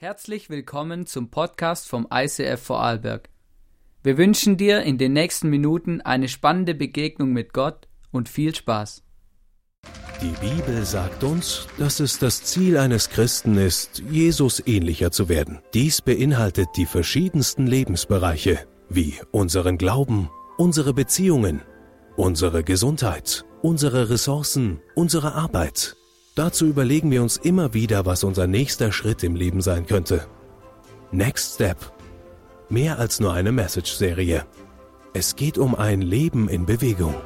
Herzlich willkommen zum Podcast vom ICF Vorarlberg. Wir wünschen dir in den nächsten Minuten eine spannende Begegnung mit Gott und viel Spaß. Die Bibel sagt uns, dass es das Ziel eines Christen ist, Jesus ähnlicher zu werden. Dies beinhaltet die verschiedensten Lebensbereiche, wie unseren Glauben, unsere Beziehungen, unsere Gesundheit, unsere Ressourcen, unsere Arbeit Dazu überlegen wir uns immer wieder, was unser nächster Schritt im Leben sein könnte. Next Step. Mehr als nur eine Message-Serie. Es geht um ein Leben in Bewegung.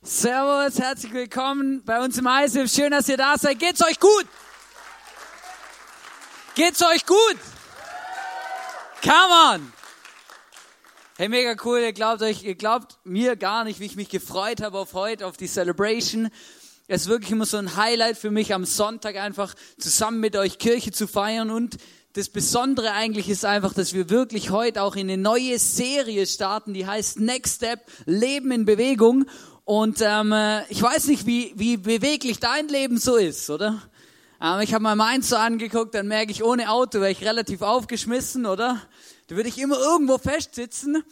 Servus, herzlich willkommen bei uns im ISIF. Schön, dass ihr da seid. Geht's euch gut? Geht's euch gut? Come on! Hey, mega cool. Ihr glaubt euch, ihr glaubt mir gar nicht, wie ich mich gefreut habe auf heute, auf die Celebration. Es ist wirklich immer so ein Highlight für mich, am Sonntag einfach zusammen mit euch Kirche zu feiern. Und das Besondere eigentlich ist einfach, dass wir wirklich heute auch in eine neue Serie starten, die heißt Next Step, Leben in Bewegung. Und ähm, äh, ich weiß nicht, wie, wie beweglich dein Leben so ist, oder? Ich habe mal meins so angeguckt, dann merke ich, ohne Auto wäre ich relativ aufgeschmissen, oder? Da würde ich immer irgendwo festsitzen.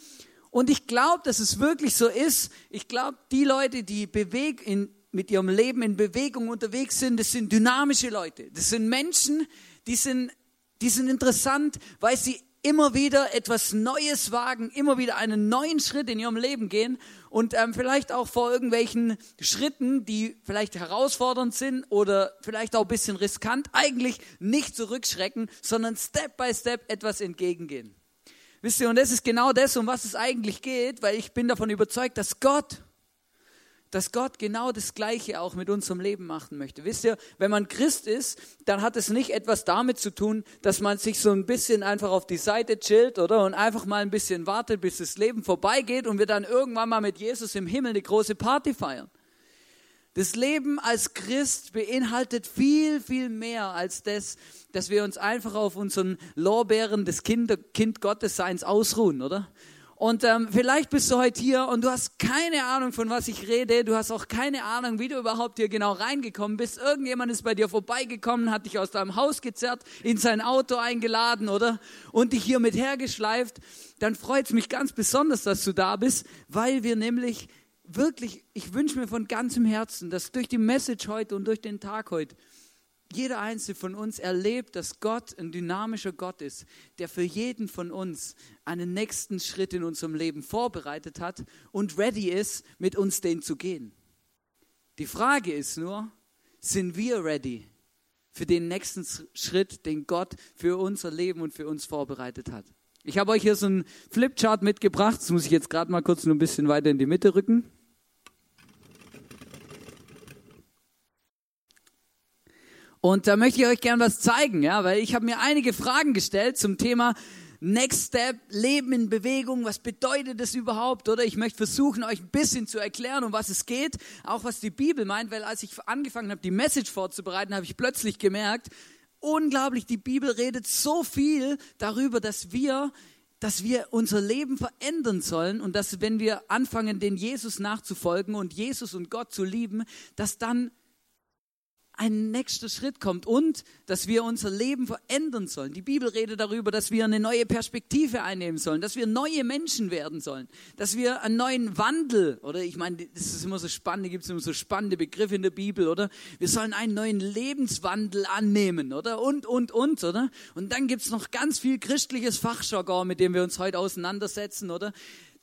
Und ich glaube, dass es wirklich so ist. Ich glaube, die Leute, die beweg in, mit ihrem Leben in Bewegung unterwegs sind, das sind dynamische Leute. Das sind Menschen, die sind, die sind interessant, weil sie immer wieder etwas Neues wagen, immer wieder einen neuen Schritt in ihrem Leben gehen und ähm, vielleicht auch vor irgendwelchen Schritten, die vielleicht herausfordernd sind oder vielleicht auch ein bisschen riskant, eigentlich nicht zurückschrecken, sondern Step by Step etwas entgegengehen. Wisst ihr, und das ist genau das, um was es eigentlich geht, weil ich bin davon überzeugt, dass Gott, dass Gott genau das Gleiche auch mit unserem Leben machen möchte. Wisst ihr, wenn man Christ ist, dann hat es nicht etwas damit zu tun, dass man sich so ein bisschen einfach auf die Seite chillt, oder? Und einfach mal ein bisschen wartet, bis das Leben vorbeigeht und wir dann irgendwann mal mit Jesus im Himmel eine große Party feiern. Das Leben als Christ beinhaltet viel, viel mehr als das, dass wir uns einfach auf unseren Lorbeeren des kind, kind Gottesseins ausruhen, oder? Und ähm, vielleicht bist du heute hier und du hast keine Ahnung, von was ich rede. Du hast auch keine Ahnung, wie du überhaupt hier genau reingekommen bist. Irgendjemand ist bei dir vorbeigekommen, hat dich aus deinem Haus gezerrt, in sein Auto eingeladen, oder? Und dich hier mit hergeschleift. Dann freut es mich ganz besonders, dass du da bist, weil wir nämlich wirklich, ich wünsche mir von ganzem Herzen, dass durch die Message heute und durch den Tag heute jeder einzelne von uns erlebt, dass Gott ein dynamischer Gott ist, der für jeden von uns einen nächsten Schritt in unserem Leben vorbereitet hat und ready ist, mit uns den zu gehen. Die Frage ist nur, sind wir ready für den nächsten Schritt, den Gott für unser Leben und für uns vorbereitet hat? Ich habe euch hier so einen Flipchart mitgebracht. Das muss ich jetzt gerade mal kurz nur ein bisschen weiter in die Mitte rücken. Und da möchte ich euch gern was zeigen, ja, weil ich habe mir einige Fragen gestellt zum Thema Next Step, Leben in Bewegung, was bedeutet das überhaupt? Oder ich möchte versuchen, euch ein bisschen zu erklären, um was es geht, auch was die Bibel meint, weil als ich angefangen habe, die Message vorzubereiten, habe ich plötzlich gemerkt, unglaublich, die Bibel redet so viel darüber, dass wir dass wir unser Leben verändern sollen und dass wenn wir anfangen, den Jesus nachzufolgen und Jesus und Gott zu lieben, dass dann ein nächster Schritt kommt und dass wir unser Leben verändern sollen. Die Bibel redet darüber, dass wir eine neue Perspektive einnehmen sollen, dass wir neue Menschen werden sollen, dass wir einen neuen Wandel, oder ich meine, das ist immer so spannend, gibt es immer so spannende Begriffe in der Bibel, oder? Wir sollen einen neuen Lebenswandel annehmen, oder? Und, und, und, oder? Und dann gibt es noch ganz viel christliches Fachjargon, mit dem wir uns heute auseinandersetzen, oder?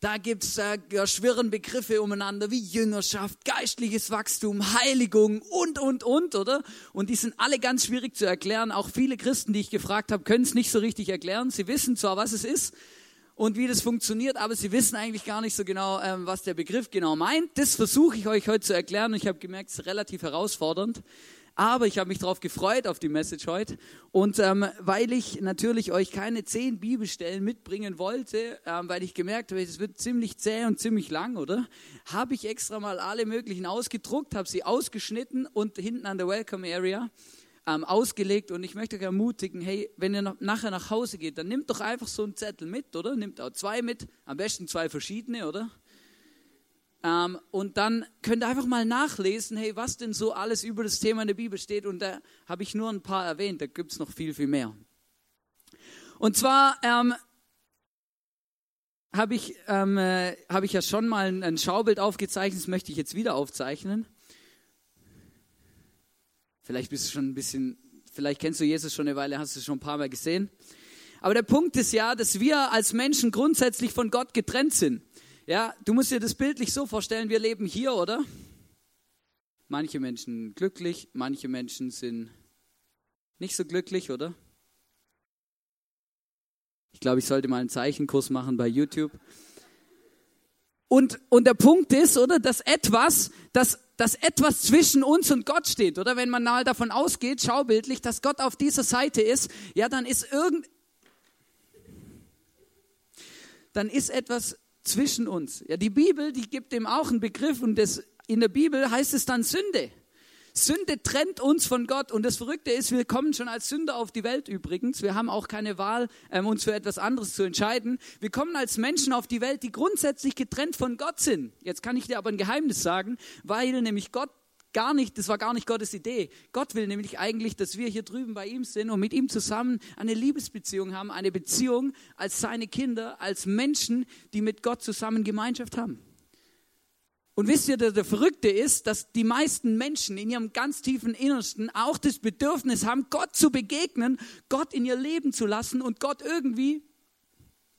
Da gibt's äh, ja, schwirren Begriffe umeinander wie Jüngerschaft, geistliches Wachstum, Heiligung und, und, und, oder? Und die sind alle ganz schwierig zu erklären. Auch viele Christen, die ich gefragt habe, können es nicht so richtig erklären. Sie wissen zwar, was es ist und wie das funktioniert, aber sie wissen eigentlich gar nicht so genau, ähm, was der Begriff genau meint. Das versuche ich euch heute zu erklären und ich habe gemerkt, es ist relativ herausfordernd. Aber ich habe mich darauf gefreut, auf die Message heute. Und ähm, weil ich natürlich euch keine zehn Bibelstellen mitbringen wollte, ähm, weil ich gemerkt habe, es wird ziemlich zäh und ziemlich lang, oder? Habe ich extra mal alle möglichen ausgedruckt, habe sie ausgeschnitten und hinten an der Welcome Area ähm, ausgelegt. Und ich möchte euch ermutigen, hey, wenn ihr noch, nachher nach Hause geht, dann nehmt doch einfach so einen Zettel mit, oder? Nehmt auch zwei mit, am besten zwei verschiedene, oder? Ähm, und dann könnt ihr einfach mal nachlesen, hey, was denn so alles über das Thema in der Bibel steht. Und da habe ich nur ein paar erwähnt, da gibt es noch viel, viel mehr. Und zwar ähm, habe ich, ähm, äh, hab ich ja schon mal ein, ein Schaubild aufgezeichnet, das möchte ich jetzt wieder aufzeichnen. Vielleicht bist du schon ein bisschen, vielleicht kennst du Jesus schon eine Weile, hast du schon ein paar Mal gesehen. Aber der Punkt ist ja, dass wir als Menschen grundsätzlich von Gott getrennt sind. Ja, du musst dir das bildlich so vorstellen, wir leben hier, oder? Manche Menschen glücklich, manche Menschen sind nicht so glücklich, oder? Ich glaube, ich sollte mal einen Zeichenkurs machen bei YouTube. Und, und der Punkt ist, oder, dass etwas, dass, dass etwas zwischen uns und Gott steht, oder? Wenn man mal davon ausgeht, schaubildlich, dass Gott auf dieser Seite ist, ja, dann ist irgend, dann ist etwas zwischen uns. Ja, die Bibel, die gibt dem auch einen Begriff und das, in der Bibel heißt es dann Sünde. Sünde trennt uns von Gott und das Verrückte ist, wir kommen schon als Sünder auf die Welt übrigens. Wir haben auch keine Wahl, ähm, uns für etwas anderes zu entscheiden. Wir kommen als Menschen auf die Welt, die grundsätzlich getrennt von Gott sind. Jetzt kann ich dir aber ein Geheimnis sagen, weil nämlich Gott gar nicht, das war gar nicht Gottes Idee. Gott will nämlich eigentlich, dass wir hier drüben bei ihm sind und mit ihm zusammen eine Liebesbeziehung haben, eine Beziehung als seine Kinder, als Menschen, die mit Gott zusammen Gemeinschaft haben. Und wisst ihr, der, der Verrückte ist, dass die meisten Menschen in ihrem ganz tiefen Innersten auch das Bedürfnis haben, Gott zu begegnen, Gott in ihr Leben zu lassen und Gott irgendwie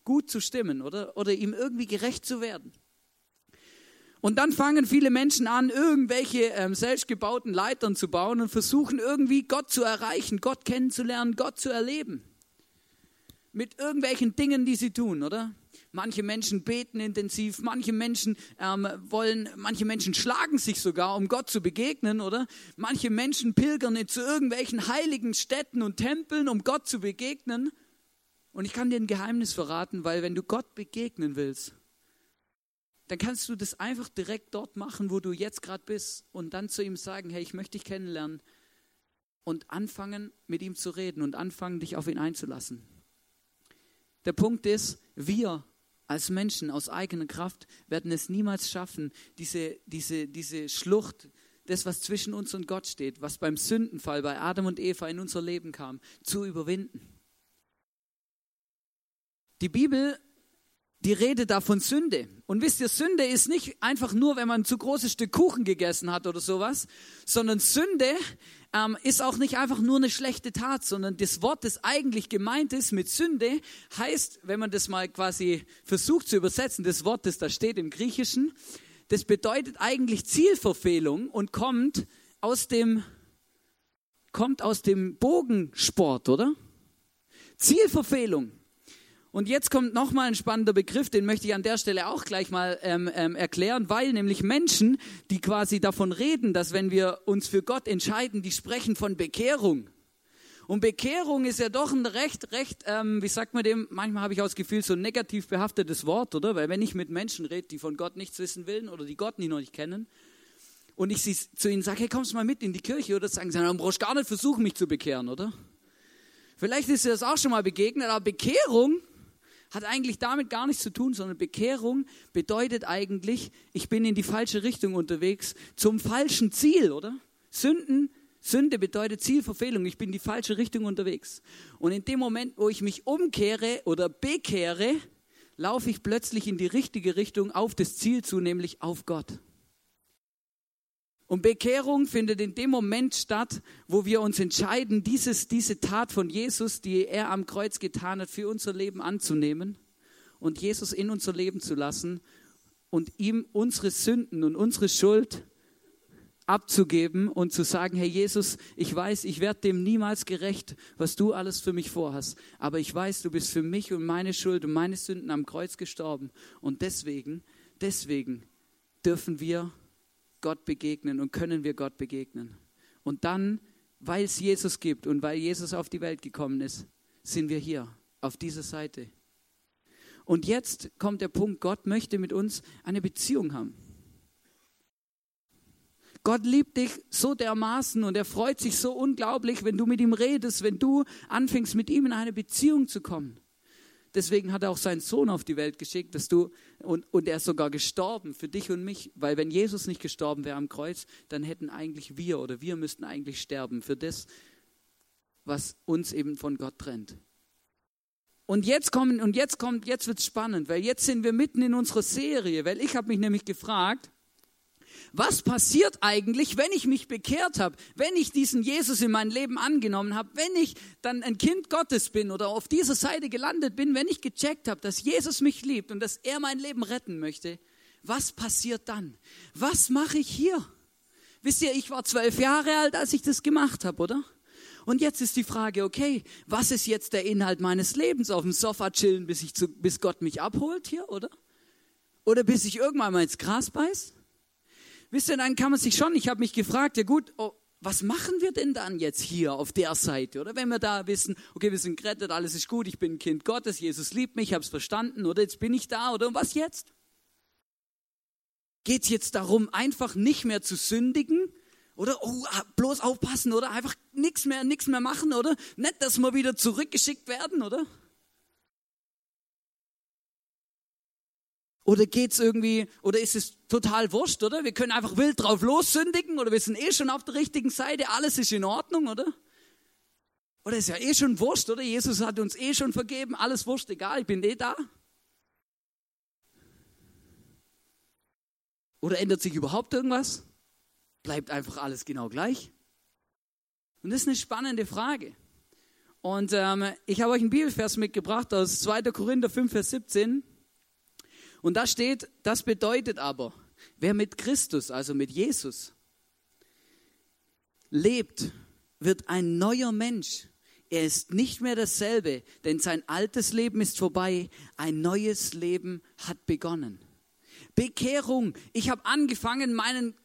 gut zu stimmen oder, oder ihm irgendwie gerecht zu werden. Und dann fangen viele Menschen an, irgendwelche ähm, selbstgebauten Leitern zu bauen und versuchen irgendwie Gott zu erreichen, Gott kennenzulernen, Gott zu erleben. Mit irgendwelchen Dingen, die sie tun, oder? Manche Menschen beten intensiv, manche Menschen ähm, wollen, manche Menschen schlagen sich sogar, um Gott zu begegnen, oder? Manche Menschen pilgern zu irgendwelchen heiligen Städten und Tempeln, um Gott zu begegnen. Und ich kann dir ein Geheimnis verraten, weil wenn du Gott begegnen willst, dann kannst du das einfach direkt dort machen, wo du jetzt gerade bist und dann zu ihm sagen, hey, ich möchte dich kennenlernen und anfangen, mit ihm zu reden und anfangen, dich auf ihn einzulassen. Der Punkt ist, wir als Menschen aus eigener Kraft werden es niemals schaffen, diese, diese, diese Schlucht, das, was zwischen uns und Gott steht, was beim Sündenfall bei Adam und Eva in unser Leben kam, zu überwinden. Die Bibel die Rede da von Sünde. Und wisst ihr, Sünde ist nicht einfach nur, wenn man ein zu großes Stück Kuchen gegessen hat oder sowas, sondern Sünde ähm, ist auch nicht einfach nur eine schlechte Tat, sondern das Wort, das eigentlich gemeint ist mit Sünde, heißt, wenn man das mal quasi versucht zu übersetzen, das Wort, das da steht im Griechischen, das bedeutet eigentlich Zielverfehlung und kommt aus dem, kommt aus dem Bogensport, oder? Zielverfehlung. Und jetzt kommt nochmal ein spannender Begriff, den möchte ich an der Stelle auch gleich mal ähm, ähm, erklären, weil nämlich Menschen, die quasi davon reden, dass wenn wir uns für Gott entscheiden, die sprechen von Bekehrung. Und Bekehrung ist ja doch ein recht, recht, ähm, wie sagt man dem, manchmal habe ich auch das Gefühl, so ein negativ behaftetes Wort, oder? Weil wenn ich mit Menschen rede, die von Gott nichts wissen wollen oder die Gott nie noch nicht kennen, und ich sie, zu ihnen sage, hey, kommst du mal mit in die Kirche, oder sagen sie, dann brauchst du gar nicht versuchen, mich zu bekehren, oder? Vielleicht ist dir das auch schon mal begegnet, aber Bekehrung hat eigentlich damit gar nichts zu tun, sondern Bekehrung bedeutet eigentlich, ich bin in die falsche Richtung unterwegs, zum falschen Ziel, oder? Sünden, Sünde bedeutet Zielverfehlung, ich bin in die falsche Richtung unterwegs. Und in dem Moment, wo ich mich umkehre oder bekehre, laufe ich plötzlich in die richtige Richtung auf das Ziel zu, nämlich auf Gott. Und Bekehrung findet in dem Moment statt, wo wir uns entscheiden, dieses, diese Tat von Jesus, die er am Kreuz getan hat, für unser Leben anzunehmen und Jesus in unser Leben zu lassen und ihm unsere Sünden und unsere Schuld abzugeben und zu sagen, Herr Jesus, ich weiß, ich werde dem niemals gerecht, was du alles für mich vorhast, aber ich weiß, du bist für mich und meine Schuld und meine Sünden am Kreuz gestorben und deswegen, deswegen dürfen wir Gott begegnen und können wir Gott begegnen. Und dann, weil es Jesus gibt und weil Jesus auf die Welt gekommen ist, sind wir hier auf dieser Seite. Und jetzt kommt der Punkt, Gott möchte mit uns eine Beziehung haben. Gott liebt dich so dermaßen und er freut sich so unglaublich, wenn du mit ihm redest, wenn du anfängst, mit ihm in eine Beziehung zu kommen. Deswegen hat er auch seinen Sohn auf die Welt geschickt, dass du und, und er ist sogar gestorben für dich und mich, weil wenn Jesus nicht gestorben wäre am Kreuz, dann hätten eigentlich wir oder wir müssten eigentlich sterben für das, was uns eben von Gott trennt. Und jetzt kommen und jetzt kommt, jetzt wird's spannend, weil jetzt sind wir mitten in unserer Serie, weil ich habe mich nämlich gefragt, was passiert eigentlich, wenn ich mich bekehrt habe, wenn ich diesen Jesus in mein Leben angenommen habe, wenn ich dann ein Kind Gottes bin oder auf dieser Seite gelandet bin, wenn ich gecheckt habe, dass Jesus mich liebt und dass er mein Leben retten möchte, was passiert dann? Was mache ich hier? Wisst ihr, ich war zwölf Jahre alt, als ich das gemacht habe, oder? Und jetzt ist die Frage, okay, was ist jetzt der Inhalt meines Lebens? Auf dem Sofa chillen, bis, ich zu, bis Gott mich abholt hier, oder? Oder bis ich irgendwann mal ins Gras beiß? Wisst ihr, dann kann man sich schon, ich habe mich gefragt, ja gut, oh, was machen wir denn dann jetzt hier auf der Seite? Oder wenn wir da wissen, okay, wir sind gerettet, alles ist gut, ich bin ein Kind Gottes, Jesus liebt mich, ich habe es verstanden, oder jetzt bin ich da, oder was jetzt? Geht es jetzt darum, einfach nicht mehr zu sündigen? Oder oh, ah, bloß aufpassen, oder einfach nichts mehr, nichts mehr machen, oder? Nicht, dass wir wieder zurückgeschickt werden, oder? Oder geht's irgendwie, oder ist es total wurscht, oder? Wir können einfach wild drauf lossündigen, oder wir sind eh schon auf der richtigen Seite, alles ist in Ordnung, oder? Oder ist ja eh schon wurscht, oder? Jesus hat uns eh schon vergeben, alles wurscht, egal, ich bin eh da. Oder ändert sich überhaupt irgendwas? Bleibt einfach alles genau gleich? Und das ist eine spannende Frage. Und ähm, ich habe euch einen Bibelvers mitgebracht aus 2. Korinther 5, Vers 17. Und da steht, das bedeutet aber, wer mit Christus, also mit Jesus, lebt, wird ein neuer Mensch. Er ist nicht mehr dasselbe, denn sein altes Leben ist vorbei, ein neues Leben hat begonnen. Bekehrung. Ich habe angefangen, meinen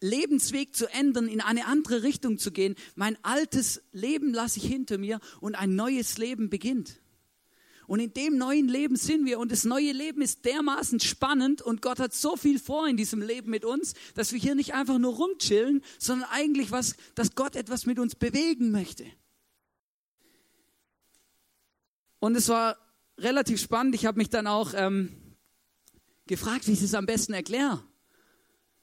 Lebensweg zu ändern, in eine andere Richtung zu gehen. Mein altes Leben lasse ich hinter mir und ein neues Leben beginnt. Und in dem neuen Leben sind wir. Und das neue Leben ist dermaßen spannend und Gott hat so viel vor in diesem Leben mit uns, dass wir hier nicht einfach nur rumchillen, sondern eigentlich was, dass Gott etwas mit uns bewegen möchte. Und es war relativ spannend. Ich habe mich dann auch ähm, gefragt, wie ich es am besten erkläre.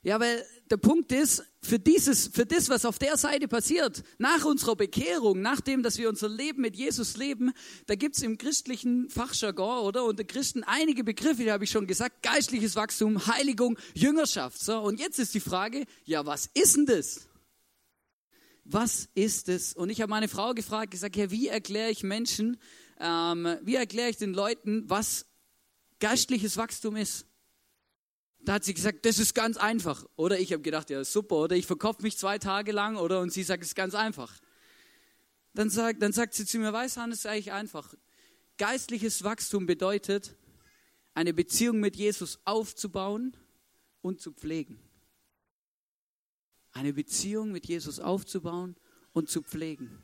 Ja, weil der Punkt ist, für dieses, für das, was auf der Seite passiert, nach unserer Bekehrung, nachdem, dass wir unser Leben mit Jesus leben, da gibt's im christlichen Fachjargon oder unter Christen einige Begriffe, die habe ich schon gesagt, geistliches Wachstum, Heiligung, Jüngerschaft. So, und jetzt ist die Frage, ja, was ist denn das? Was ist es? Und ich habe meine Frau gefragt, gesagt, ja, wie erkläre ich Menschen, ähm, wie erkläre ich den Leuten, was geistliches Wachstum ist? Da hat sie gesagt, das ist ganz einfach. Oder ich habe gedacht, ja super, oder ich verkopfe mich zwei Tage lang, oder und sie sagt, es ist ganz einfach. Dann sagt, dann sagt sie zu mir, weiß Han, es ist eigentlich einfach. Geistliches Wachstum bedeutet, eine Beziehung mit Jesus aufzubauen und zu pflegen. Eine Beziehung mit Jesus aufzubauen und zu pflegen.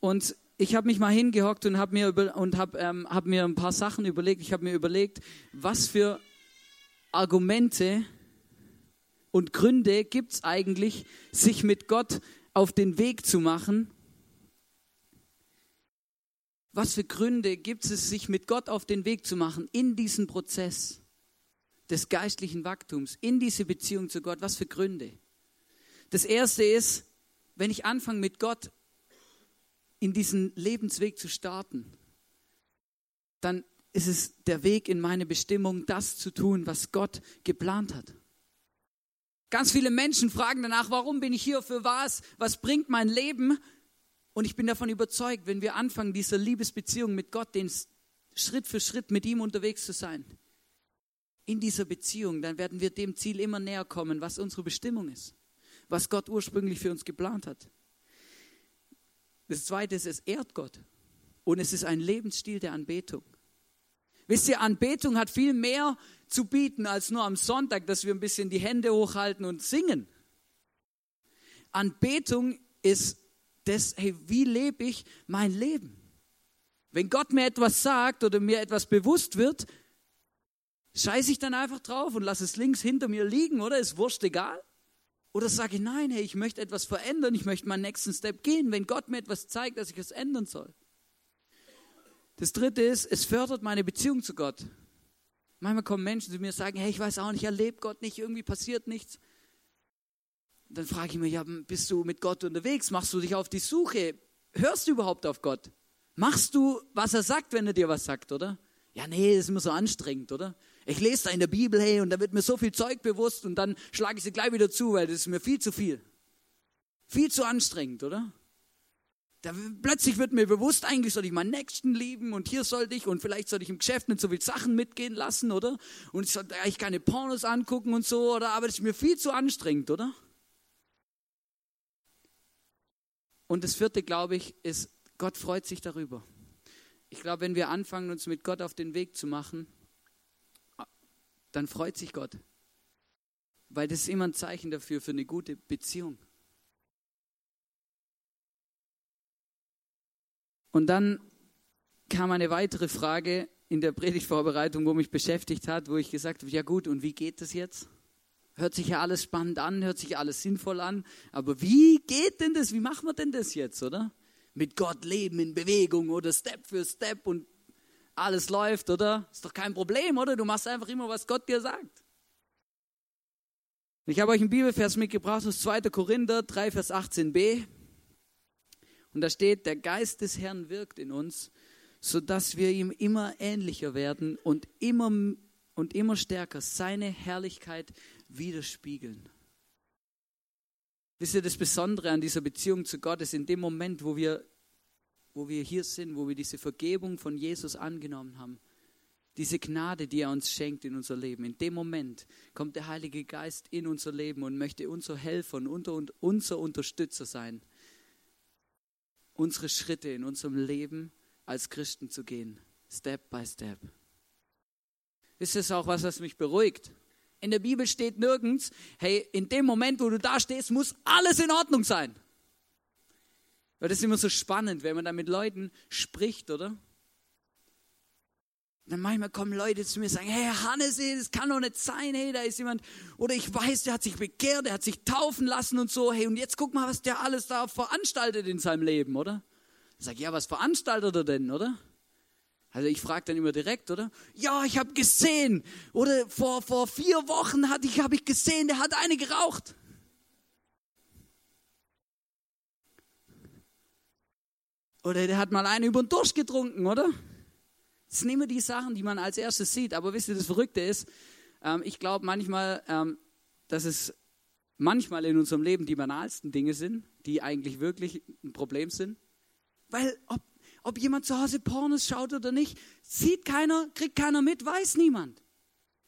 Und ich habe mich mal hingehockt und habe mir, über, und hab, ähm, hab mir ein paar Sachen überlegt. Ich habe mir überlegt, was für Argumente und Gründe gibt es eigentlich, sich mit Gott auf den Weg zu machen. Was für Gründe gibt es, sich mit Gott auf den Weg zu machen in diesen Prozess des geistlichen Wachstums, in diese Beziehung zu Gott? Was für Gründe? Das erste ist, wenn ich anfange mit Gott in diesen Lebensweg zu starten, dann ist es der Weg in meine Bestimmung, das zu tun, was Gott geplant hat. Ganz viele Menschen fragen danach, warum bin ich hier, für was, was bringt mein Leben? Und ich bin davon überzeugt, wenn wir anfangen, dieser Liebesbeziehung mit Gott, den Schritt für Schritt mit ihm unterwegs zu sein, in dieser Beziehung, dann werden wir dem Ziel immer näher kommen, was unsere Bestimmung ist, was Gott ursprünglich für uns geplant hat. Das zweite ist, es ehrt Gott. Und es ist ein Lebensstil der Anbetung. Wisst ihr, Anbetung hat viel mehr zu bieten als nur am Sonntag, dass wir ein bisschen die Hände hochhalten und singen. Anbetung ist das, hey, wie lebe ich mein Leben? Wenn Gott mir etwas sagt oder mir etwas bewusst wird, scheiße ich dann einfach drauf und lasse es links hinter mir liegen, oder? Ist wurscht egal. Oder sage ich, nein, hey, ich möchte etwas verändern, ich möchte meinen nächsten Step gehen, wenn Gott mir etwas zeigt, dass ich es ändern soll. Das dritte ist, es fördert meine Beziehung zu Gott. Manchmal kommen Menschen zu mir und sagen, hey, ich weiß auch nicht, ich erlebe Gott nicht, irgendwie passiert nichts. Dann frage ich mich, ja, bist du mit Gott unterwegs? Machst du dich auf die Suche? Hörst du überhaupt auf Gott? Machst du, was er sagt, wenn er dir was sagt, oder? Ja, nee, das ist immer so anstrengend, oder? Ich lese da in der Bibel, hey, und da wird mir so viel Zeug bewusst und dann schlage ich sie gleich wieder zu, weil das ist mir viel zu viel. Viel zu anstrengend, oder? Da, plötzlich wird mir bewusst, eigentlich soll ich meinen Nächsten lieben und hier sollte ich und vielleicht sollte ich im Geschäft nicht so viel Sachen mitgehen lassen, oder? Und ich sollte eigentlich keine Pornos angucken und so, oder? Aber das ist mir viel zu anstrengend, oder? Und das vierte, glaube ich, ist, Gott freut sich darüber. Ich glaube, wenn wir anfangen, uns mit Gott auf den Weg zu machen, dann freut sich Gott. Weil das ist immer ein Zeichen dafür, für eine gute Beziehung. Und dann kam eine weitere Frage in der Predigtvorbereitung, wo mich beschäftigt hat, wo ich gesagt habe, ja gut, und wie geht das jetzt? Hört sich ja alles spannend an, hört sich alles sinnvoll an, aber wie geht denn das? Wie machen wir denn das jetzt, oder? Mit Gott leben in Bewegung oder Step für Step und alles läuft, oder? Ist doch kein Problem, oder? Du machst einfach immer, was Gott dir sagt. Ich habe euch einen Bibelvers mitgebracht aus 2. Korinther 3, Vers 18b. Und da steht, der Geist des Herrn wirkt in uns, sodass wir ihm immer ähnlicher werden und immer, und immer stärker seine Herrlichkeit widerspiegeln. Wisst ihr, das Besondere an dieser Beziehung zu Gott ist in dem Moment, wo wir, wo wir hier sind, wo wir diese Vergebung von Jesus angenommen haben, diese Gnade, die er uns schenkt in unser Leben. In dem Moment kommt der Heilige Geist in unser Leben und möchte unser Helfer und unser Unterstützer sein unsere Schritte in unserem Leben als Christen zu gehen, Step by Step. Ist es auch was, was mich beruhigt? In der Bibel steht nirgends, hey, in dem Moment, wo du da stehst, muss alles in Ordnung sein. Weil das ist immer so spannend, wenn man da mit Leuten spricht, oder? dann manchmal kommen Leute zu mir und sagen, hey Hannes, das kann doch nicht sein, hey, da ist jemand, oder ich weiß, der hat sich bekehrt, der hat sich taufen lassen und so, hey, und jetzt guck mal, was der alles da veranstaltet in seinem Leben, oder? Ich sage, ja, was veranstaltet er denn, oder? Also ich frage dann immer direkt, oder? Ja, ich habe gesehen, oder vor, vor vier Wochen habe ich, hab ich gesehen, der hat eine geraucht. Oder der hat mal eine über den Durst getrunken, oder? Das sind immer die Sachen, die man als erstes sieht. Aber wisst ihr, das Verrückte ist, ähm, ich glaube manchmal, ähm, dass es manchmal in unserem Leben die banalsten Dinge sind, die eigentlich wirklich ein Problem sind. Weil ob, ob jemand zu Hause Pornos schaut oder nicht, sieht keiner, kriegt keiner mit, weiß niemand.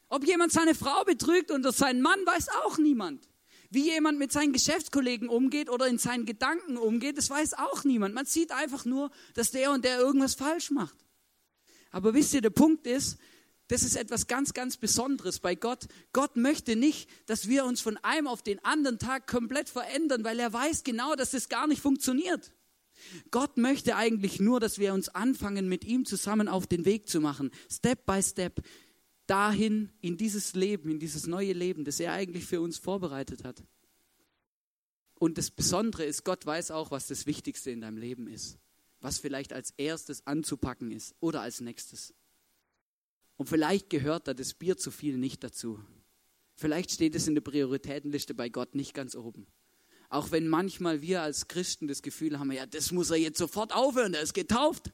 Ob jemand seine Frau betrügt oder seinen Mann, weiß auch niemand. Wie jemand mit seinen Geschäftskollegen umgeht oder in seinen Gedanken umgeht, das weiß auch niemand. Man sieht einfach nur, dass der und der irgendwas falsch macht. Aber wisst ihr, der Punkt ist, das ist etwas ganz, ganz Besonderes bei Gott. Gott möchte nicht, dass wir uns von einem auf den anderen Tag komplett verändern, weil er weiß genau, dass das gar nicht funktioniert. Gott möchte eigentlich nur, dass wir uns anfangen, mit ihm zusammen auf den Weg zu machen, Step by Step, dahin in dieses Leben, in dieses neue Leben, das er eigentlich für uns vorbereitet hat. Und das Besondere ist, Gott weiß auch, was das Wichtigste in deinem Leben ist was vielleicht als erstes anzupacken ist oder als nächstes. Und vielleicht gehört da das Bier zu viel nicht dazu. Vielleicht steht es in der Prioritätenliste bei Gott nicht ganz oben. Auch wenn manchmal wir als Christen das Gefühl haben, ja, das muss er jetzt sofort aufhören, er ist getauft.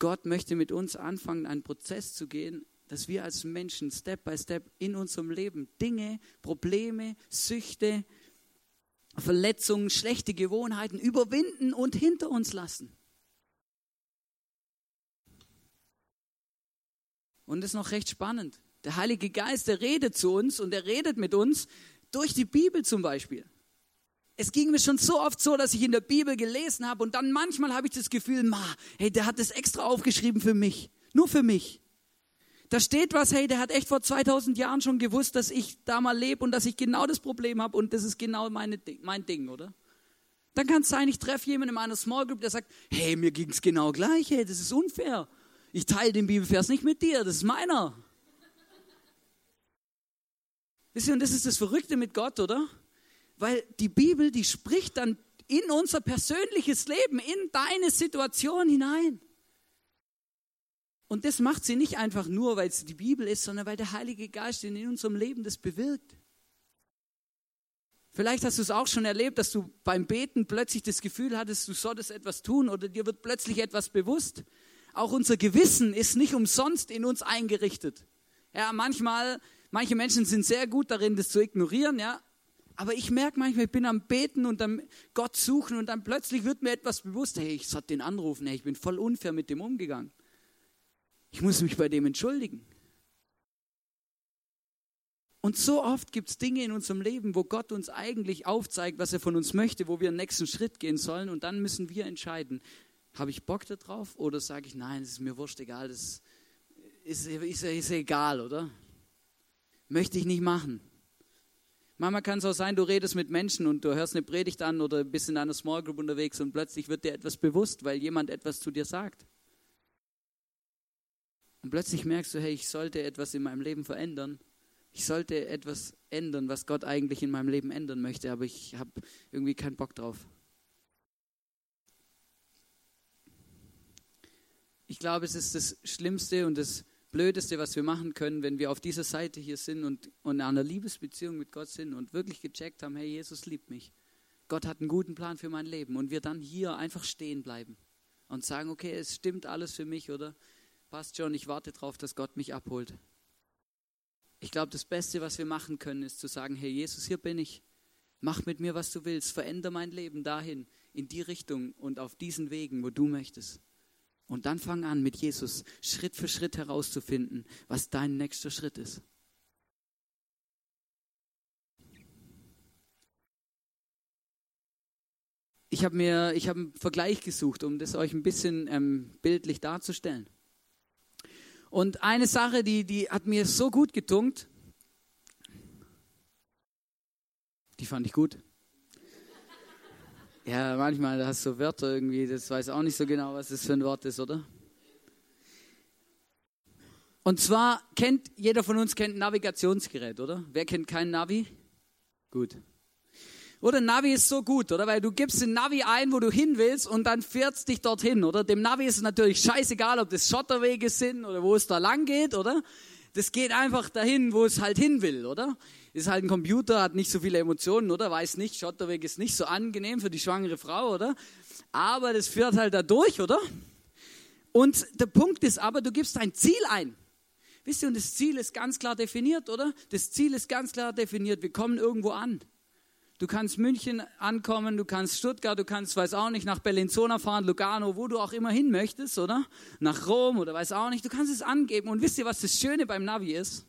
Gott möchte mit uns anfangen, einen Prozess zu gehen, dass wir als Menschen Step by Step in unserem Leben Dinge, Probleme, Süchte, Verletzungen, schlechte Gewohnheiten überwinden und hinter uns lassen. Und das ist noch recht spannend. Der Heilige Geist, der redet zu uns und er redet mit uns durch die Bibel zum Beispiel. Es ging mir schon so oft so, dass ich in der Bibel gelesen habe und dann manchmal habe ich das Gefühl, ma, hey, der hat das extra aufgeschrieben für mich, nur für mich. Da steht was, hey, der hat echt vor 2000 Jahren schon gewusst, dass ich da mal lebe und dass ich genau das Problem habe und das ist genau meine, mein Ding, oder? Dann kann es sein, ich treffe jemanden in meiner Small Group, der sagt, hey, mir ging es genau gleich, hey, das ist unfair. Ich teile den Bibelvers nicht mit dir, das ist meiner. Wisst ihr, und das ist das Verrückte mit Gott, oder? Weil die Bibel, die spricht dann in unser persönliches Leben, in deine Situation hinein. Und das macht sie nicht einfach nur, weil es die Bibel ist, sondern weil der Heilige Geist in unserem Leben das bewirkt. Vielleicht hast du es auch schon erlebt, dass du beim Beten plötzlich das Gefühl hattest, du solltest etwas tun oder dir wird plötzlich etwas bewusst. Auch unser Gewissen ist nicht umsonst in uns eingerichtet. Ja, manchmal, manche Menschen sind sehr gut darin, das zu ignorieren, ja. Aber ich merke manchmal, ich bin am Beten und am Gott suchen und dann plötzlich wird mir etwas bewusst. Hey, ich sollte den anrufen. Hey, ich bin voll unfair mit dem umgegangen. Ich muss mich bei dem entschuldigen. Und so oft gibt es Dinge in unserem Leben, wo Gott uns eigentlich aufzeigt, was er von uns möchte, wo wir den nächsten Schritt gehen sollen. Und dann müssen wir entscheiden, habe ich Bock darauf oder sage ich, nein, es ist mir wurscht, egal, das ist, ist, ist egal, oder? Möchte ich nicht machen. Manchmal kann es auch sein, du redest mit Menschen und du hörst eine Predigt an oder bist in einer Small Group unterwegs und plötzlich wird dir etwas bewusst, weil jemand etwas zu dir sagt. Und plötzlich merkst du, hey, ich sollte etwas in meinem Leben verändern. Ich sollte etwas ändern, was Gott eigentlich in meinem Leben ändern möchte, aber ich habe irgendwie keinen Bock drauf. Ich glaube, es ist das Schlimmste und das Blödeste, was wir machen können, wenn wir auf dieser Seite hier sind und, und in einer Liebesbeziehung mit Gott sind und wirklich gecheckt haben, hey, Jesus liebt mich. Gott hat einen guten Plan für mein Leben und wir dann hier einfach stehen bleiben und sagen, okay, es stimmt alles für mich oder passt schon, ich warte darauf, dass Gott mich abholt. Ich glaube, das Beste, was wir machen können, ist zu sagen, hey Jesus, hier bin ich. Mach mit mir, was du willst. Veränder mein Leben dahin, in die Richtung und auf diesen Wegen, wo du möchtest. Und dann fang an, mit Jesus Schritt für Schritt herauszufinden, was dein nächster Schritt ist. Ich habe mir, ich habe einen Vergleich gesucht, um das euch ein bisschen ähm, bildlich darzustellen. Und eine Sache, die, die hat mir so gut getunkt, die fand ich gut. Ja, manchmal hast du Wörter irgendwie, das weiß auch nicht so genau, was das für ein Wort ist, oder? Und zwar kennt, jeder von uns kennt ein Navigationsgerät, oder? Wer kennt kein Navi? Gut. Oder Navi ist so gut, oder? Weil du gibst den Navi ein, wo du hin willst und dann fährst dich dorthin, oder? Dem Navi ist es natürlich scheißegal, ob das Schotterwege sind oder wo es da lang geht, oder? Das geht einfach dahin, wo es halt hin will, oder? ist halt ein Computer, hat nicht so viele Emotionen, oder? Weiß nicht, Schotterweg ist nicht so angenehm für die schwangere Frau, oder? Aber das führt halt da durch, oder? Und der Punkt ist aber, du gibst ein Ziel ein. Wisst ihr, und das Ziel ist ganz klar definiert, oder? Das Ziel ist ganz klar definiert. Wir kommen irgendwo an. Du kannst München ankommen, du kannst Stuttgart, du kannst, weiß auch nicht, nach Bellinzona fahren, Lugano, wo du auch immer hin möchtest, oder? Nach Rom oder weiß auch nicht. Du kannst es angeben. Und wisst ihr, was das Schöne beim Navi ist?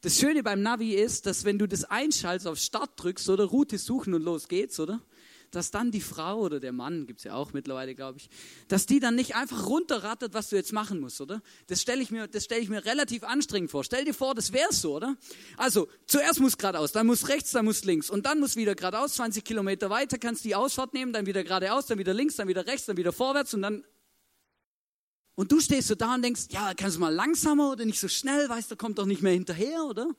Das Schöne beim Navi ist, dass wenn du das einschaltest, auf Start drückst oder Route suchen und los geht's, oder? Dass dann die Frau oder der Mann, gibt's ja auch mittlerweile, glaube ich, dass die dann nicht einfach runterrattert, was du jetzt machen musst, oder? Das stelle ich, mir, stell ich mir relativ anstrengend vor. Stell dir vor, das wäre so, oder? Also, zuerst muss geradeaus, dann muss rechts, dann muss links und dann muss wieder geradeaus, 20 Kilometer weiter, kannst die Ausfahrt nehmen, dann wieder geradeaus, dann wieder links, dann wieder rechts, dann wieder vorwärts und dann und du stehst so da und denkst, ja, kannst du mal langsamer oder nicht so schnell, weißt du, kommt doch nicht mehr hinterher, oder?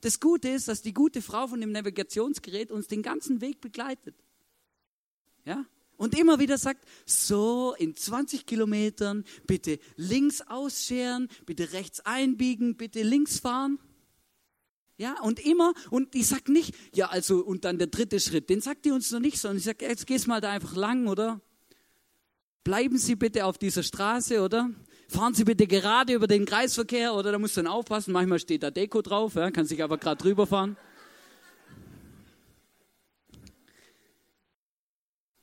Das Gute ist, dass die gute Frau von dem Navigationsgerät uns den ganzen Weg begleitet. Ja? Und immer wieder sagt, so in 20 Kilometern bitte links ausscheren, bitte rechts einbiegen, bitte links fahren. Ja, und immer, und die sagt nicht, ja, also, und dann der dritte Schritt, den sagt die uns noch nicht, sondern ich sage, jetzt gehst mal da einfach lang, oder? Bleiben Sie bitte auf dieser Straße, oder? Fahren Sie bitte gerade über den Kreisverkehr, oder? Da musst du dann aufpassen. Manchmal steht da Deko drauf, ja? kann sich aber gerade drüber fahren.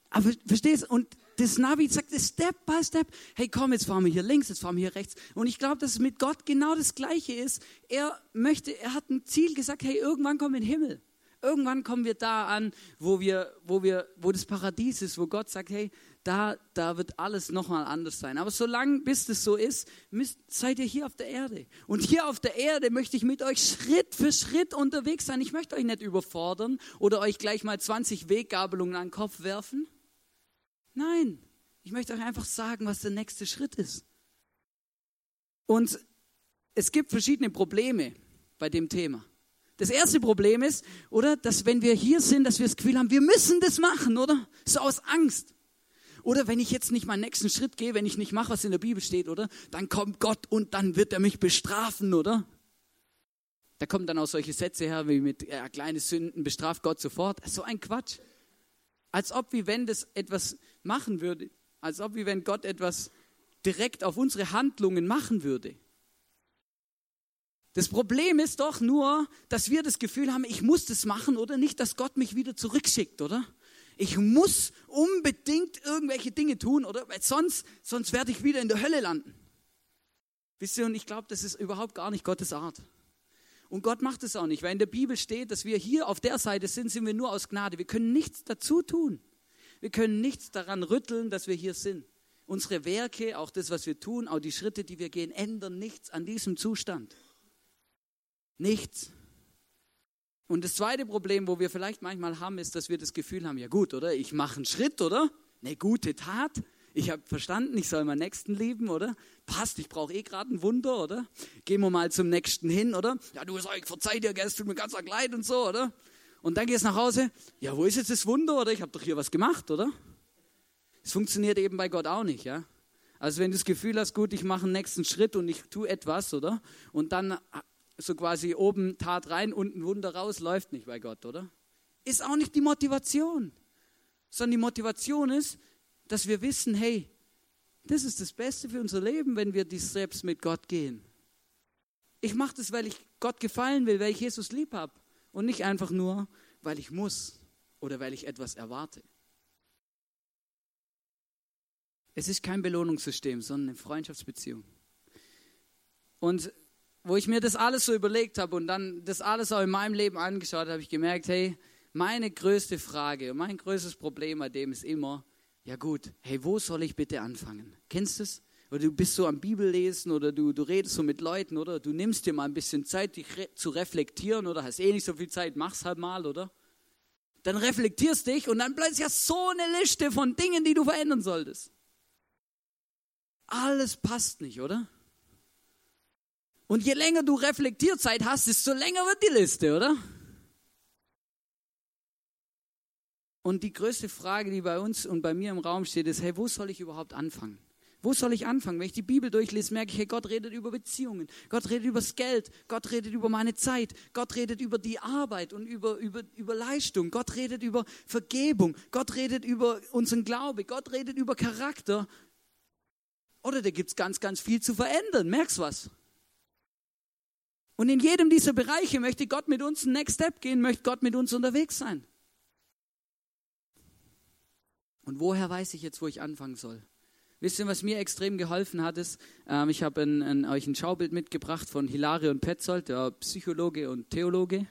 Aber verstehst du? Und das Navi sagt Step by Step. Hey, komm, jetzt fahren wir hier links, jetzt fahren wir hier rechts. Und ich glaube, dass es mit Gott genau das Gleiche ist. Er möchte, er hat ein Ziel gesagt, hey, irgendwann kommen wir in den Himmel. Irgendwann kommen wir da an, wo wir, wo wir, wo das Paradies ist, wo Gott sagt, hey, da, da wird alles nochmal anders sein. Aber solange, bis das so ist, müsst, seid ihr hier auf der Erde. Und hier auf der Erde möchte ich mit euch Schritt für Schritt unterwegs sein. Ich möchte euch nicht überfordern oder euch gleich mal 20 Weggabelungen an den Kopf werfen. Nein, ich möchte euch einfach sagen, was der nächste Schritt ist. Und es gibt verschiedene Probleme bei dem Thema. Das erste Problem ist, oder, dass wenn wir hier sind, dass wir das Gefühl haben, wir müssen das machen, oder? So aus Angst. Oder wenn ich jetzt nicht meinen nächsten Schritt gehe, wenn ich nicht mache, was in der Bibel steht, oder? Dann kommt Gott und dann wird er mich bestrafen, oder? Da kommen dann auch solche Sätze her, wie mit äh, kleine Sünden bestraft Gott sofort. So ein Quatsch. Als ob wie wenn das etwas machen würde, als ob wie wenn Gott etwas direkt auf unsere Handlungen machen würde. Das Problem ist doch nur, dass wir das Gefühl haben, ich muss das machen oder nicht, dass Gott mich wieder zurückschickt, oder? Ich muss unbedingt irgendwelche Dinge tun, oder? Weil sonst, sonst werde ich wieder in der Hölle landen. Wisst ihr, und ich glaube, das ist überhaupt gar nicht Gottes Art. Und Gott macht es auch nicht, weil in der Bibel steht, dass wir hier auf der Seite sind, sind wir nur aus Gnade. Wir können nichts dazu tun. Wir können nichts daran rütteln, dass wir hier sind. Unsere Werke, auch das, was wir tun, auch die Schritte, die wir gehen, ändern nichts an diesem Zustand. Nichts. Und das zweite Problem, wo wir vielleicht manchmal haben, ist, dass wir das Gefühl haben, ja gut, oder? Ich mache einen Schritt, oder? Eine gute Tat. Ich habe verstanden, ich soll meinen Nächsten lieben, oder? Passt, ich brauche eh gerade ein Wunder, oder? Gehen wir mal zum Nächsten hin, oder? Ja, du sagst, ich verzeih dir, gell, es tut mir ganz leid und so, oder? Und dann gehst du nach Hause, ja, wo ist jetzt das Wunder, oder? Ich habe doch hier was gemacht, oder? Es funktioniert eben bei Gott auch nicht, ja? Also wenn du das Gefühl hast, gut, ich mache einen nächsten Schritt und ich tue etwas, oder? Und dann so quasi oben Tat rein, unten Wunder raus, läuft nicht bei Gott, oder? Ist auch nicht die Motivation, sondern die Motivation ist, dass wir wissen, hey, das ist das Beste für unser Leben, wenn wir dies selbst mit Gott gehen. Ich mache das, weil ich Gott gefallen will, weil ich Jesus lieb habe und nicht einfach nur, weil ich muss oder weil ich etwas erwarte. Es ist kein Belohnungssystem, sondern eine Freundschaftsbeziehung. Und wo ich mir das alles so überlegt habe und dann das alles auch in meinem Leben angeschaut habe, habe ich gemerkt, hey, meine größte Frage mein größtes Problem bei dem ist immer, ja gut, hey, wo soll ich bitte anfangen? Kennst du es? Oder du bist so am Bibellesen oder du, du redest so mit Leuten oder du nimmst dir mal ein bisschen Zeit, dich re zu reflektieren oder hast eh nicht so viel Zeit, mach's halt mal, oder? Dann reflektierst dich und dann bleibt ja so eine Liste von Dingen, die du verändern solltest. Alles passt nicht, oder? Und je länger du Reflektierzeit hast, desto länger wird die Liste, oder? Und die größte Frage, die bei uns und bei mir im Raum steht, ist, hey, wo soll ich überhaupt anfangen? Wo soll ich anfangen? Wenn ich die Bibel durchlese, merke ich, hey, Gott redet über Beziehungen, Gott redet über das Geld, Gott redet über meine Zeit, Gott redet über die Arbeit und über, über, über Leistung, Gott redet über Vergebung, Gott redet über unseren Glaube, Gott redet über Charakter. Oder da gibt es ganz, ganz viel zu verändern. Merkst du was? Und in jedem dieser Bereiche möchte Gott mit uns einen Next Step gehen, möchte Gott mit uns unterwegs sein. Und woher weiß ich jetzt, wo ich anfangen soll? Wisst ihr, was mir extrem geholfen hat, ist, ähm, ich habe euch ein Schaubild mitgebracht von Hilare und Petzold, der Psychologe und Theologe.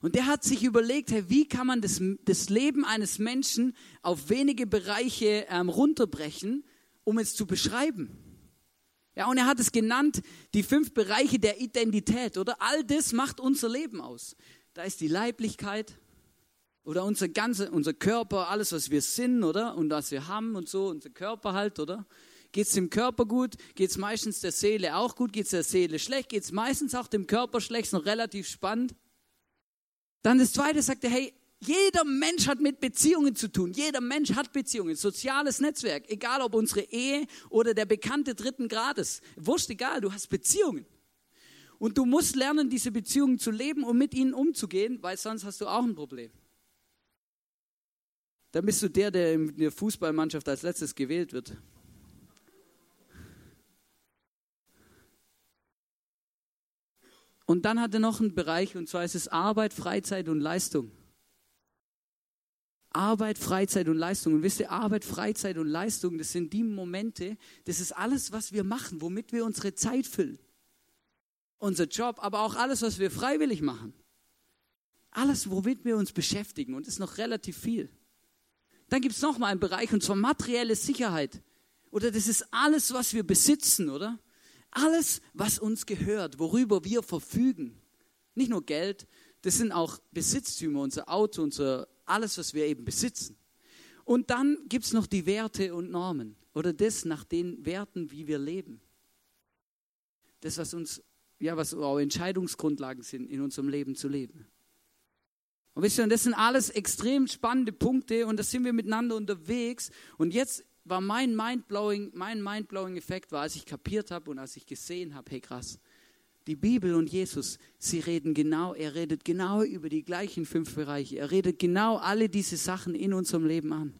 Und der hat sich überlegt, hey, wie kann man das, das Leben eines Menschen auf wenige Bereiche ähm, runterbrechen, um es zu beschreiben. Ja, und er hat es genannt, die fünf Bereiche der Identität, oder? All das macht unser Leben aus. Da ist die Leiblichkeit oder unser ganzer, unser Körper, alles, was wir sind, oder? Und was wir haben und so, unser Körper halt, oder? Geht es dem Körper gut? Geht es meistens der Seele auch gut? Geht es der Seele schlecht? Geht es meistens auch dem Körper schlecht? Ist noch relativ spannend. Dann das zweite sagt er, hey, jeder Mensch hat mit Beziehungen zu tun. Jeder Mensch hat Beziehungen. Soziales Netzwerk. Egal ob unsere Ehe oder der bekannte dritten Grades. Wurscht egal, du hast Beziehungen. Und du musst lernen, diese Beziehungen zu leben und mit ihnen umzugehen, weil sonst hast du auch ein Problem. Dann bist du der, der in der Fußballmannschaft als letztes gewählt wird. Und dann hat er noch einen Bereich, und zwar ist es Arbeit, Freizeit und Leistung. Arbeit, Freizeit und Leistung. Und wisst ihr, Arbeit, Freizeit und Leistung, das sind die Momente, das ist alles, was wir machen, womit wir unsere Zeit füllen. Unser Job, aber auch alles, was wir freiwillig machen. Alles, womit wir uns beschäftigen. Und das ist noch relativ viel. Dann gibt es noch mal einen Bereich, und zwar materielle Sicherheit. Oder das ist alles, was wir besitzen, oder? Alles, was uns gehört, worüber wir verfügen. Nicht nur Geld, das sind auch Besitztümer, unser Auto, unser alles, was wir eben besitzen. Und dann gibt es noch die Werte und Normen oder das nach den Werten, wie wir leben. Das, was uns ja, was auch Entscheidungsgrundlagen sind, in unserem Leben zu leben. Und wisst ihr, das sind alles extrem spannende Punkte und da sind wir miteinander unterwegs. Und jetzt war mein Mindblowing, mein Mindblowing Effekt war, als ich kapiert habe und als ich gesehen habe, hey krass, die Bibel und Jesus, sie reden genau, er redet genau über die gleichen fünf Bereiche. Er redet genau alle diese Sachen in unserem Leben an.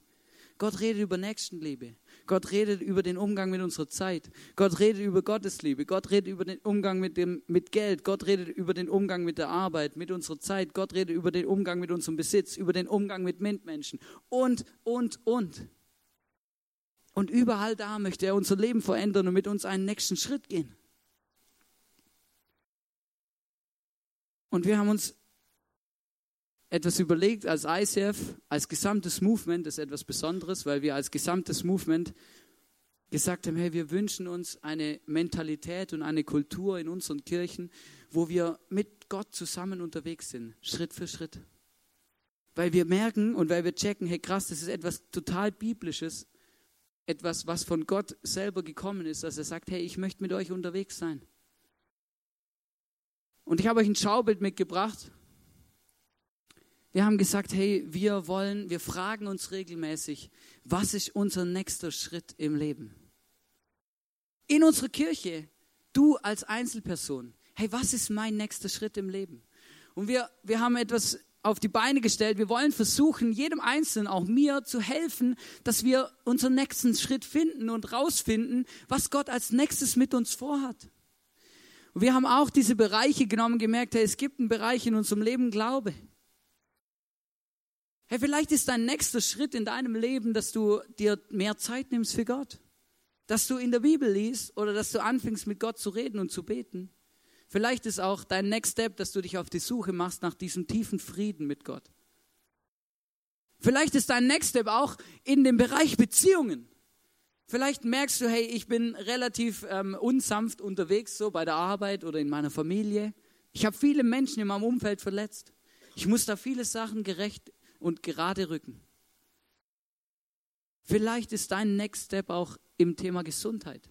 Gott redet über Nächstenliebe. Gott redet über den Umgang mit unserer Zeit. Gott redet über Gottesliebe. Gott redet über den Umgang mit, dem, mit Geld. Gott redet über den Umgang mit der Arbeit, mit unserer Zeit. Gott redet über den Umgang mit unserem Besitz, über den Umgang mit Mitmenschen und, und, und. Und überall da möchte er unser Leben verändern und mit uns einen nächsten Schritt gehen. Und wir haben uns etwas überlegt als ICF, als gesamtes Movement, ist etwas Besonderes, weil wir als gesamtes Movement gesagt haben, hey, wir wünschen uns eine Mentalität und eine Kultur in unseren Kirchen, wo wir mit Gott zusammen unterwegs sind, Schritt für Schritt. Weil wir merken und weil wir checken, hey krass, das ist etwas total Biblisches, etwas, was von Gott selber gekommen ist, dass er sagt, hey, ich möchte mit euch unterwegs sein. Und ich habe euch ein Schaubild mitgebracht wir haben gesagt, hey, wir wollen, wir fragen uns regelmäßig, was ist unser nächster Schritt im Leben? In unserer Kirche, du als Einzelperson, hey, was ist mein nächster Schritt im Leben? Und wir, wir haben etwas auf die Beine gestellt. Wir wollen versuchen, jedem Einzelnen, auch mir, zu helfen, dass wir unseren nächsten Schritt finden und rausfinden, was Gott als nächstes mit uns vorhat. Und wir haben auch diese Bereiche genommen, gemerkt, hey, es gibt einen Bereich in unserem Leben Glaube. Hey, vielleicht ist dein nächster Schritt in deinem Leben, dass du dir mehr Zeit nimmst für Gott. Dass du in der Bibel liest oder dass du anfängst mit Gott zu reden und zu beten. Vielleicht ist auch dein Next Step, dass du dich auf die Suche machst nach diesem tiefen Frieden mit Gott. Vielleicht ist dein Next Step auch in dem Bereich Beziehungen. Vielleicht merkst du, hey, ich bin relativ ähm, unsanft unterwegs, so bei der Arbeit oder in meiner Familie. Ich habe viele Menschen in meinem Umfeld verletzt. Ich muss da viele Sachen gerecht und gerade rücken. Vielleicht ist dein Next Step auch im Thema Gesundheit.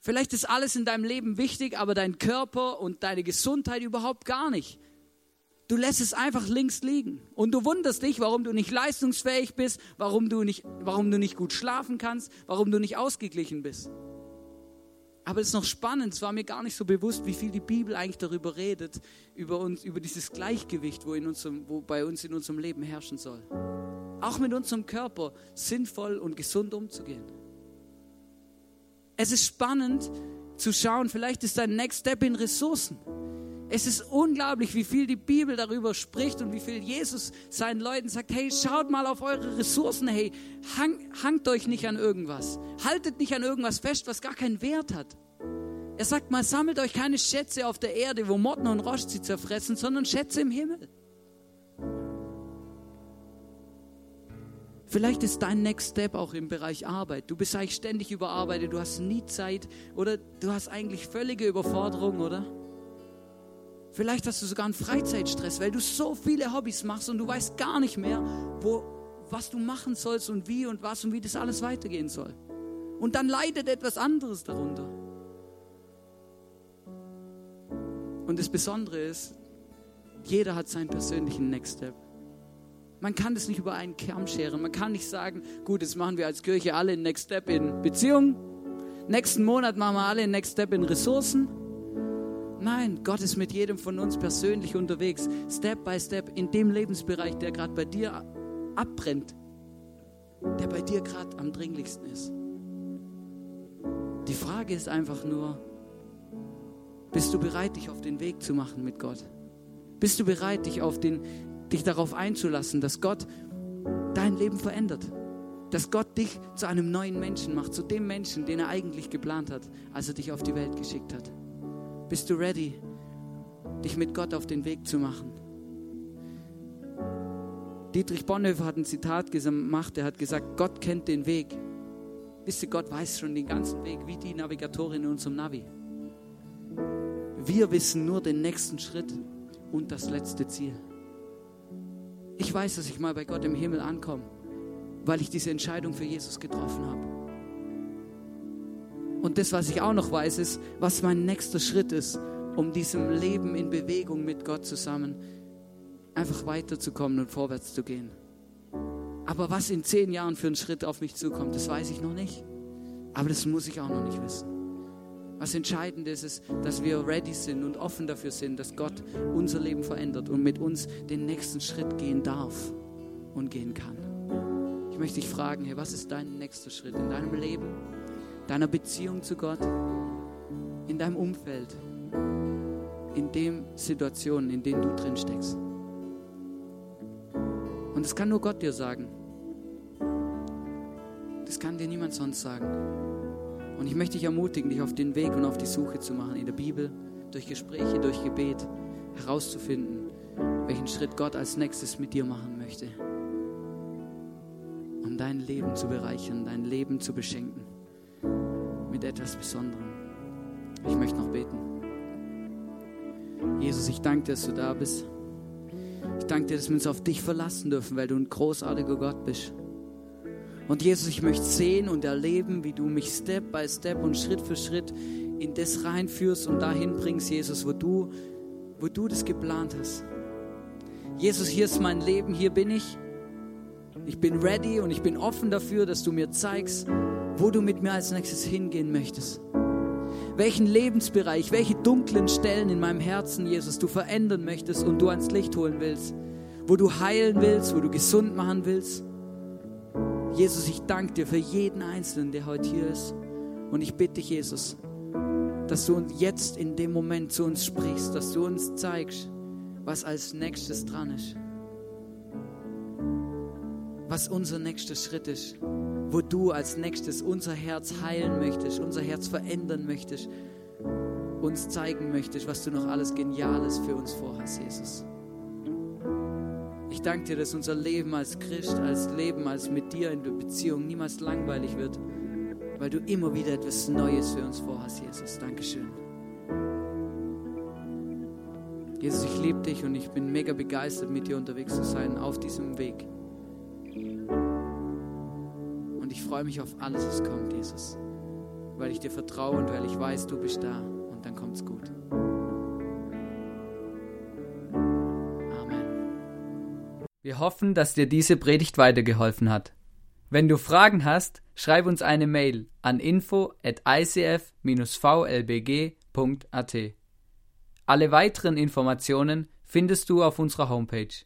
Vielleicht ist alles in deinem Leben wichtig, aber dein Körper und deine Gesundheit überhaupt gar nicht. Du lässt es einfach links liegen und du wunderst dich, warum du nicht leistungsfähig bist, warum du nicht, warum du nicht gut schlafen kannst, warum du nicht ausgeglichen bist. Aber es ist noch spannend, es war mir gar nicht so bewusst, wie viel die Bibel eigentlich darüber redet, über uns, über dieses Gleichgewicht, wo, in unserem, wo bei uns in unserem Leben herrschen soll. Auch mit unserem Körper sinnvoll und gesund umzugehen. Es ist spannend zu schauen, vielleicht ist dein Next Step in Ressourcen. Es ist unglaublich, wie viel die Bibel darüber spricht und wie viel Jesus seinen Leuten sagt, hey, schaut mal auf eure Ressourcen, hey, hang, hangt euch nicht an irgendwas. Haltet nicht an irgendwas fest, was gar keinen Wert hat. Er sagt mal, sammelt euch keine Schätze auf der Erde, wo Motten und Rost sie zerfressen, sondern Schätze im Himmel. Vielleicht ist dein Next Step auch im Bereich Arbeit. Du bist eigentlich ständig überarbeitet, du hast nie Zeit oder du hast eigentlich völlige Überforderung, oder? Vielleicht hast du sogar einen Freizeitstress, weil du so viele Hobbys machst und du weißt gar nicht mehr, wo, was du machen sollst und wie und was und wie das alles weitergehen soll. Und dann leidet etwas anderes darunter. Und das Besondere ist, jeder hat seinen persönlichen Next Step. Man kann das nicht über einen Kern scheren. Man kann nicht sagen, gut, jetzt machen wir als Kirche alle einen Next Step in Beziehung. Nächsten Monat machen wir alle einen Next Step in Ressourcen. Nein, Gott ist mit jedem von uns persönlich unterwegs, Step by Step, in dem Lebensbereich, der gerade bei dir abbrennt, der bei dir gerade am dringlichsten ist. Die Frage ist einfach nur, bist du bereit, dich auf den Weg zu machen mit Gott? Bist du bereit, dich, auf den, dich darauf einzulassen, dass Gott dein Leben verändert? Dass Gott dich zu einem neuen Menschen macht, zu dem Menschen, den er eigentlich geplant hat, als er dich auf die Welt geschickt hat? Bist du ready, dich mit Gott auf den Weg zu machen? Dietrich Bonhoeffer hat ein Zitat gemacht, er hat gesagt, Gott kennt den Weg. Wisst ihr, Gott weiß schon den ganzen Weg, wie die Navigatorin in unserem Navi. Wir wissen nur den nächsten Schritt und das letzte Ziel. Ich weiß, dass ich mal bei Gott im Himmel ankomme, weil ich diese Entscheidung für Jesus getroffen habe. Und das, was ich auch noch weiß, ist, was mein nächster Schritt ist, um diesem Leben in Bewegung mit Gott zusammen einfach weiterzukommen und vorwärts zu gehen. Aber was in zehn Jahren für einen Schritt auf mich zukommt, das weiß ich noch nicht. Aber das muss ich auch noch nicht wissen. Was entscheidend ist, ist, dass wir ready sind und offen dafür sind, dass Gott unser Leben verändert und mit uns den nächsten Schritt gehen darf und gehen kann. Ich möchte dich fragen, hey, was ist dein nächster Schritt in deinem Leben, deiner Beziehung zu Gott, in deinem Umfeld, in den Situationen, in denen du drin steckst? Und das kann nur Gott dir sagen. Das kann dir niemand sonst sagen. Und ich möchte dich ermutigen, dich auf den Weg und auf die Suche zu machen, in der Bibel, durch Gespräche, durch Gebet, herauszufinden, welchen Schritt Gott als nächstes mit dir machen möchte, um dein Leben zu bereichern, dein Leben zu beschenken mit etwas Besonderem. Ich möchte noch beten. Jesus, ich danke dir, dass du da bist. Ich danke dir, dass wir uns auf dich verlassen dürfen, weil du ein großartiger Gott bist. Und Jesus, ich möchte sehen und erleben, wie du mich Step by Step und Schritt für Schritt in das reinführst und dahin bringst, Jesus, wo du, wo du das geplant hast. Jesus, hier ist mein Leben, hier bin ich. Ich bin ready und ich bin offen dafür, dass du mir zeigst, wo du mit mir als nächstes hingehen möchtest. Welchen Lebensbereich, welche dunklen Stellen in meinem Herzen, Jesus, du verändern möchtest und du ans Licht holen willst. Wo du heilen willst, wo du gesund machen willst. Jesus, ich danke dir für jeden Einzelnen, der heute hier ist. Und ich bitte dich, Jesus, dass du uns jetzt in dem Moment zu uns sprichst, dass du uns zeigst, was als nächstes dran ist. Was unser nächster Schritt ist. Wo du als nächstes unser Herz heilen möchtest, unser Herz verändern möchtest, uns zeigen möchtest, was du noch alles Geniales für uns vorhast, Jesus. Ich danke dir, dass unser Leben als Christ, als Leben, als mit dir in der Beziehung niemals langweilig wird, weil du immer wieder etwas Neues für uns vorhast, Jesus. Dankeschön. Jesus, ich liebe dich und ich bin mega begeistert, mit dir unterwegs zu sein auf diesem Weg. Ich freue mich auf alles, was kommt, Jesus, weil ich dir vertraue und weil ich weiß, du bist da und dann kommt's gut. Wir hoffen, dass dir diese Predigt weitergeholfen hat. Wenn du Fragen hast, schreib uns eine Mail an info at icf-vlbg.at. Alle weiteren Informationen findest du auf unserer Homepage.